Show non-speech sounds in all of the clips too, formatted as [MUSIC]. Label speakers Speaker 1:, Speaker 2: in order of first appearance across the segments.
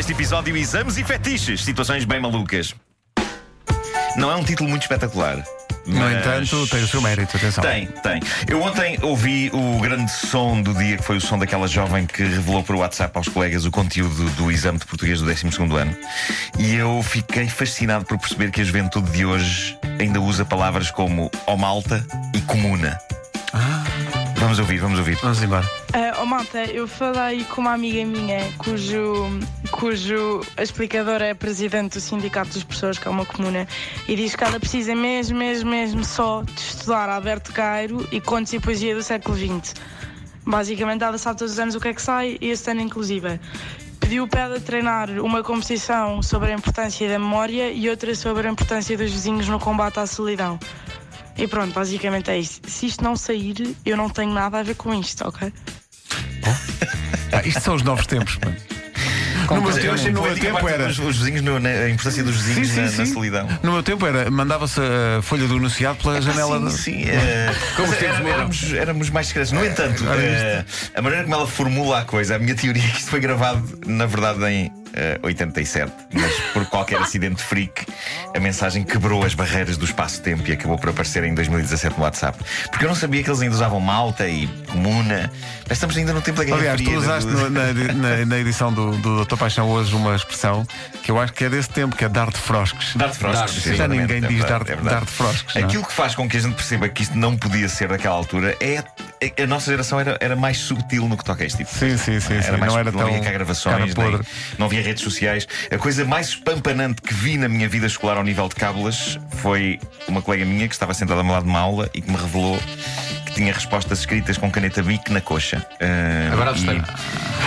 Speaker 1: deste episódio: Exames e Fetiches, situações bem malucas. Não é um título muito espetacular.
Speaker 2: No
Speaker 1: mas-
Speaker 2: entanto, tem o seu mérito, atenção.
Speaker 1: Tem, tem. Eu ontem ouvi o grande som do dia, que foi o som daquela jovem que revelou por WhatsApp aos colegas o conteúdo do exame de português do 12 ano. E eu fiquei fascinado por perceber que a juventude de hoje ainda usa palavras como ó malta e comuna. Vamos ouvir, vamos ouvir.
Speaker 2: Vamos embora.
Speaker 3: Ah, oh, malta, eu falei com uma amiga minha cujo, cujo a explicadora é presidente do Sindicato dos Professores, que é uma comuna, e diz que ela precisa mesmo, mesmo, mesmo só de estudar Alberto Cairo e contos e poesia do século XX. Basicamente, ela sabe todos os anos o que é que sai, e este ano inclusive. Pediu para ela treinar uma competição sobre a importância da memória e outra sobre a importância dos vizinhos no combate à solidão. E pronto, basicamente é isso. Se isto não sair, eu não tenho nada a ver com isto, ok? [LAUGHS]
Speaker 2: Ah, isto são os novos tempos. pá. No meu tempo,
Speaker 1: achei
Speaker 2: no meu tempo era.
Speaker 1: Os vizinhos, no- na- a importância dos vizinhos
Speaker 2: Sim, sim,
Speaker 1: na, na
Speaker 2: sim.
Speaker 1: solidão.
Speaker 2: No meu tempo era, mandava-se a folha do enunciado pela janela.
Speaker 1: Sim, sim. eh, [LAUGHS]
Speaker 4: Como
Speaker 1: mas
Speaker 4: os tempos
Speaker 1: era-
Speaker 4: mudam.
Speaker 1: éramos, éramos mais discretos. No entanto, eh, a maneira como ela formula a coisa, a minha teoria é que isto foi gravado, na verdade, em eh, 87, mas por qualquer acidente freak, a mensagem quebrou as barreiras do espaço-tempo e acabou por aparecer em 2017 no WhatsApp. Porque eu não sabia que eles ainda usavam malta e comuna. Mas estamos ainda no tempo da Guerra
Speaker 2: Aliás, tu
Speaker 1: Fria.
Speaker 2: usaste
Speaker 1: do-
Speaker 2: na, na- na edição do, do Doutor Paixão hoje uma expressão que eu acho que é desse tempo, que é dar de frosques.
Speaker 1: Dar de frosques.
Speaker 4: Sim.
Speaker 2: Já ninguém
Speaker 1: é
Speaker 2: diz dar,
Speaker 1: é
Speaker 2: dar de frosques. não é?
Speaker 1: Aquilo que faz com que a gente perceba que isto não podia ser daquela altura é a nossa geração era, era mais sutil no que toca a este tipo. de
Speaker 2: Sim, sim, sim,
Speaker 1: Era
Speaker 2: sim.
Speaker 1: mais
Speaker 2: Não era
Speaker 1: não
Speaker 2: tão
Speaker 1: havia cá gravações, nem- não havia redes sociais. A coisa mais espampanante que vi na minha vida escolar ao nível de cábulas foi uma colega minha que estava sentada ao meu lado de uma aula e que me revelou que tinha respostas escritas com caneta bic na coxa. Ah,
Speaker 4: Agora
Speaker 1: e-.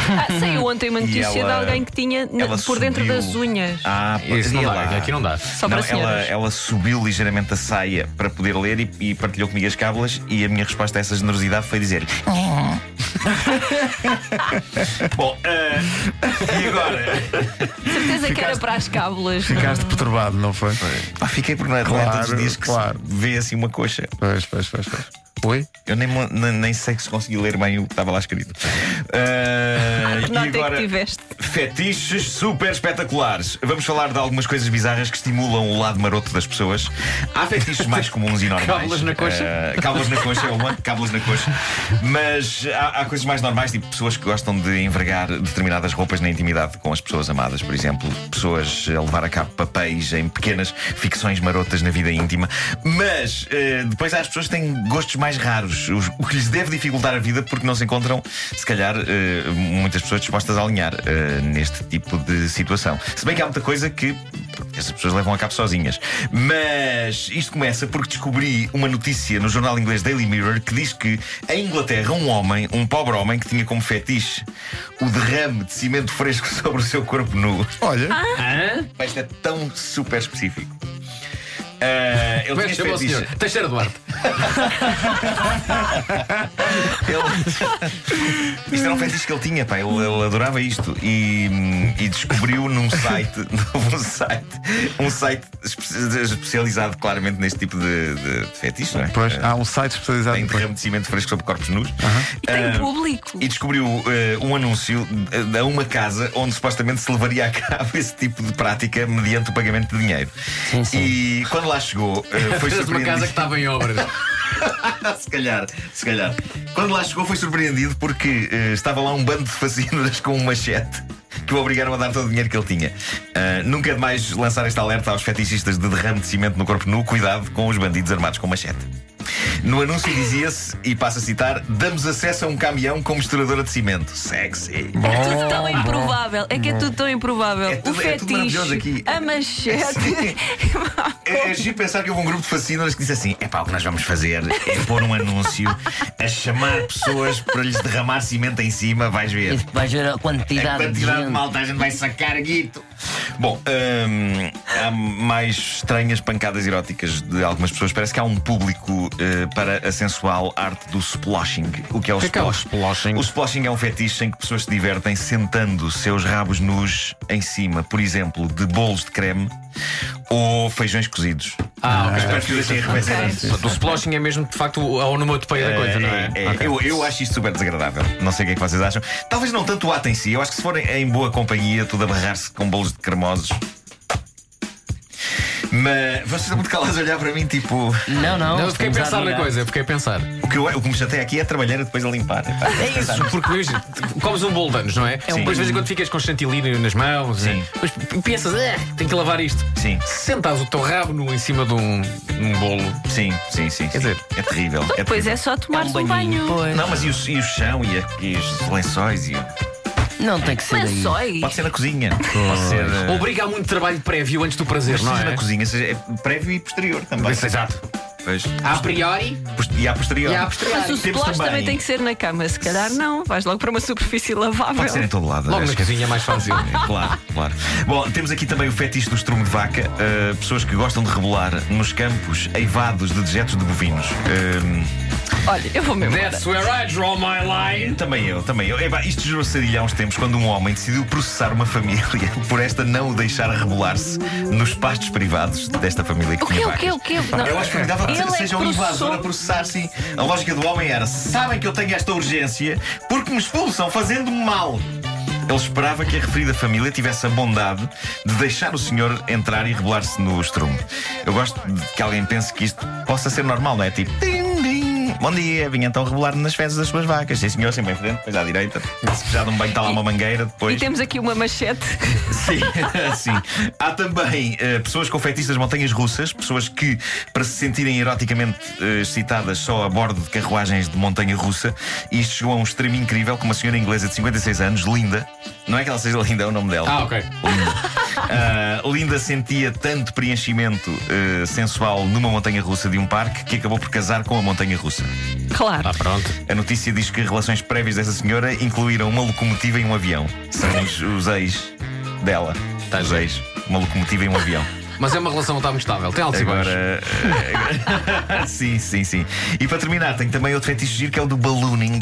Speaker 5: Ah, saiu ontem uma [LAUGHS] notícia
Speaker 1: ela-
Speaker 5: de alguém que tinha por dentro
Speaker 1: subiu-
Speaker 5: das unhas.
Speaker 1: Ah,
Speaker 4: Isso não dá,
Speaker 1: lá.
Speaker 4: aqui não dá.
Speaker 5: Só
Speaker 1: Não,
Speaker 5: para
Speaker 1: ela, ela subiu ligeiramente a saia para poder ler e, e partilhou comigo as cábulas e a minha resposta a essa generosidade foi dizer [LAUGHS] Bom, ah, e agora?
Speaker 5: Certeza que era para as cábulas.
Speaker 2: Ficaste perturbado, não foi?
Speaker 1: Pá, fiquei por na
Speaker 2: Claro,
Speaker 1: relenta dos dias que
Speaker 2: claro.
Speaker 1: se vê assim uma coxa.
Speaker 2: Pois, pois, pois, pois. Oi?
Speaker 1: Eu nem, nem, nem sei se consegui ler bem o que estava lá escrito.
Speaker 5: Que [LAUGHS]
Speaker 1: e
Speaker 5: nota é que
Speaker 1: agora,
Speaker 5: tiveste?
Speaker 1: fetiches super espetaculares. Vamos falar de algumas coisas bizarras que estimulam o lado maroto das pessoas. Há fetiches mais comuns e normais.
Speaker 4: Cábulas na coxa?
Speaker 1: Ah, cábulas na coxa, é uma, [LAUGHS] cábulas na coxa. Mas há, há coisas mais normais, tipo pessoas que gostam de envergar determinadas roupas na intimidade com as pessoas amadas, por exemplo. Pessoas a levar a cabo papéis em pequenas ficções marotas na vida íntima. Mas eh, depois há as pessoas que têm gostos mais raros, os- o que lhes deve dificultar a vida porque não se encontram, se calhar, eh, muitas pessoas dispostas a alinhar eh, neste tipo de situação. Se bem que há muita coisa que essas pessoas levam a cabo sozinhas. Mas isto começa porque descobri uma notícia no jornal inglês Daily Mirror que diz que em Inglaterra um homem, um pobre homem que tinha como fetiche o derrame de cimento fresco [LAUGHS] sobre o seu corpo nu.
Speaker 2: Olha?
Speaker 1: Pá, Isto é tão super específico. Ah, ele
Speaker 4: Como é que se chama o senhor? Teixeira Duarte. [LAUGHS]
Speaker 1: Ele- [LAUGHS] Isto era um fetiche que ele tinha, pá. Ele, ele adorava isto. E, e descobriu num site, [LAUGHS] um site, um site espe- especializado claramente neste tipo de, de, de fetiche, não é?
Speaker 2: pois, há um site especializado.
Speaker 1: Tem derrame de cimento fresco sobre corpos nus.
Speaker 5: E tem
Speaker 1: Ah,
Speaker 5: público.
Speaker 1: E descobriu eh, um anúncio de- a uma casa onde supostamente se levaria a cabo [LAUGHS] esse tipo de prática mediante o pagamento de dinheiro. E quando lá chegou, eh, foi
Speaker 4: Fez uma
Speaker 1: surpreendido.
Speaker 4: casa que estava em obras.
Speaker 1: se calhar, se calhar. Quando lá chegou, foi surpreendido porque eh, estava lá um bando de fascínoras com um machete que o obrigaram a dar todo o dinheiro que ele tinha. Ah, nunca é demais lançar este alerta aos fetichistas de derrame de cimento no corpo nu. Cuidado com os bandidos armados com machete. No anúncio dizia-se, e passo a citar: damos acesso a um caminhão com misturadora de cimento. Sexy.
Speaker 5: É tudo tão improvável. É que é tudo tão improvável.
Speaker 1: É tudo-
Speaker 5: o
Speaker 1: é tudo maravilhoso
Speaker 5: fetiche,
Speaker 1: aqui.
Speaker 5: a machete. [LAUGHS]
Speaker 1: É, é giro pensar que houve um grupo de fascínoras que disse assim: é pá, o que nós vamos fazer é pôr um anúncio a chamar pessoas para lhes derramar cimento em cima, vais ver.
Speaker 6: Vais ver a
Speaker 1: A
Speaker 6: quantidade,
Speaker 1: quantidade
Speaker 6: de
Speaker 1: de malta a gente vai sacar guito. Bom, hum, há mais estranhas pancadas eróticas de algumas pessoas. Parece que há um público eh, para a sensual arte do sploshing. O que é o,
Speaker 4: que é é o sploshing?
Speaker 1: O sploshing é um fetiche em que pessoas se divertem sentando seus rabos nus em cima, por exemplo, de bolos de creme ou feijões cozidos.
Speaker 4: Ah, ok.
Speaker 1: Espero que o deixem arrefecer
Speaker 5: Ok.
Speaker 1: antes.
Speaker 4: Portanto, O splashing é mesmo de facto a onomatopeia da coisa, não é?
Speaker 1: É, é,
Speaker 4: Ok.
Speaker 1: eu, eu acho isto super desagradável. Não sei o que é que vocês acham. Talvez não tanto o ato em si. Eu acho que se forem em boa companhia, tudo a barrar-se com bolos de cremosos. Mas vocês estão muito calados a olhar para mim, tipo.
Speaker 6: Não, não.
Speaker 4: Não, eu fiquei a pensar na coisa, eu fiquei a pensar.
Speaker 1: O que, eu, o que me chateia aqui é a trabalheira depois a limpar. Epá,
Speaker 4: É isso, porque veja, comes um bolo de anos, não é?
Speaker 1: Sim.
Speaker 4: Depois de vez em quando ficas com chantilly nas mãos,
Speaker 1: Sim.
Speaker 4: e depois pensas, ah, tenho que lavar isto.
Speaker 1: Sim,
Speaker 4: Sentas o teu rabo no, em cima de um, um bolo.
Speaker 1: sim, sim, sim. sim.
Speaker 4: dizer-
Speaker 1: é terrível. É
Speaker 5: Pois
Speaker 1: terrível.
Speaker 5: é só tomar
Speaker 6: É um
Speaker 5: um banho.
Speaker 1: Não, mas e o, e o chão e, a- e os lençóis? E...
Speaker 6: Não tem que ser aí.
Speaker 5: Lençóis.
Speaker 1: Pode ser na cozinha. Pode ser. eh,
Speaker 4: Obriga a muito trabalho prévio antes do prazer,
Speaker 1: mas
Speaker 4: não
Speaker 1: seja
Speaker 4: é?
Speaker 1: na cozinha, seja é prévio e posterior também.
Speaker 4: Exato.
Speaker 1: Pois.
Speaker 4: A priori
Speaker 1: Post- E à posterior.
Speaker 4: e a
Speaker 5: Mas
Speaker 4: posteriori.
Speaker 5: o
Speaker 1: Temos
Speaker 5: splash também...
Speaker 1: também-
Speaker 5: tem que ser na cama. Se calhar não. Vais logo para uma superfície lavável.
Speaker 1: Pode ser em todo lado.
Speaker 4: Logo
Speaker 1: acho
Speaker 4: na
Speaker 1: que-
Speaker 4: cozinha é mais fácil. [LAUGHS]
Speaker 1: Claro, claro. Bom, temos aqui também o fetiche do estrumo de vaca. Uh, pessoas que gostam de rebolar nos campos eivados de dejetos de bovinos. Um,
Speaker 5: Olha, eu vou mesmo.
Speaker 4: That's where I draw my line.
Speaker 1: também eu, também eu. Epá, isto gerou sarilha há uns tempos quando um homem decidiu processar uma família [LAUGHS] por esta não o deixar rebolar-se nos pastos privados desta família que
Speaker 5: O quê,
Speaker 1: tinha
Speaker 5: o quê, o quê?
Speaker 1: Pá,
Speaker 5: Não.
Speaker 1: Eu acho que
Speaker 5: Ele é
Speaker 1: seja
Speaker 5: que
Speaker 1: um invasor a processar, sim. A lógica do homem era: sabem que eu tenho esta urgência porque me expulsam fazendo-me mal. Ele esperava que a referida família tivesse a bondade de deixar o senhor entrar e rebolar-se no estrume. Eu gosto de que alguém pense que isto possa ser normal, não é? Tipo. Bom dia, vim então rebolar nas fezes das suas vacas. Sim, senhor, sempre em frente, depois à direita. Se já de um banho está lá uma mangueira,
Speaker 5: E
Speaker 1: depois.
Speaker 5: temos aqui uma machete.
Speaker 1: Sim, [LAUGHS] sim. Há também eh, pessoas com feitiços das montanhas russas, pessoas que, para se sentirem eroticamente eh, excitadas só a bordo de carruagens de montanha russa, e isto chegou a um extremo incrível com uma senhora inglesa de 56 anos, Linda. Não é que ela seja linda, é o nome dela.
Speaker 4: Ah, ok.
Speaker 1: Ah, Linda sentia tanto preenchimento eh, sensual numa montanha russa de um parque que acabou por casar com a montanha russa.
Speaker 5: Claro.
Speaker 4: Ah, pronto.
Speaker 1: A notícia diz que relações prévias dessa senhora incluíram uma locomotiva e um avião. São os, os ex dela.
Speaker 4: Tá
Speaker 1: os ex. Uma locomotiva e um avião.
Speaker 4: Mas é uma relação que está muito estável. Tem altos e baixos.
Speaker 1: Agora. eh, [LAUGHS] sim, sim, sim. E para terminar, tem também outro fetiche giro que é o do ballooning.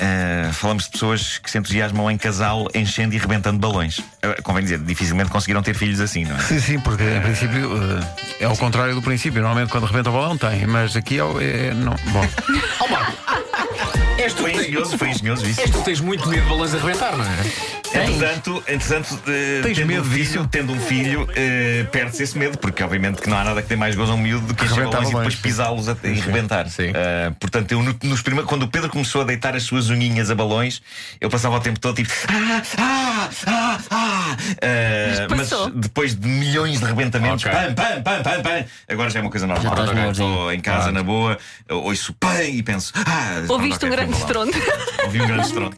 Speaker 1: Eh, falamos de pessoas que se entusiasmam em casal enchendo e rebentando balões. Eh, convém dizer, dificilmente conseguiram ter filhos assim, não é?
Speaker 2: Sim, sim, porque em princípio eh, é o contrário do princípio. Normalmente quando rebenta o balão tem, mas aqui é, o- é não. Bom, [LAUGHS]
Speaker 4: Oh, Marco, és tu,
Speaker 1: Foi engenhoso, foi engenhoso isso.
Speaker 4: és tu tens muito medo de balões a rebentar, não é?
Speaker 1: Entretanto, entretanto
Speaker 2: Tens
Speaker 1: tendo,
Speaker 2: medo
Speaker 1: um filho,
Speaker 2: disso?
Speaker 1: tendo um filho, eh, perde-se esse medo, porque obviamente que não há nada que dê mais gozo a um miúdo do que encher balões e depois pisá-los até e rebentar.
Speaker 4: sim.
Speaker 1: Eh, portanto, eu, no- nos prime- quando o Pedro começou a deitar as suas unhinhas a balões, eu passava o tempo todo tipo. Ah, ah, ah, ah. Eh,
Speaker 5: Mas
Speaker 1: depois de milhões de rebentamentos,
Speaker 4: Ok.
Speaker 1: pam, pam, pam, pam, pam, agora já é uma coisa normal. Estou em casa na boa, ouço pam e penso. Ah,
Speaker 5: Ouviste um grande. Estrondo.
Speaker 1: Ouvi um grande [LAUGHS] estrondo.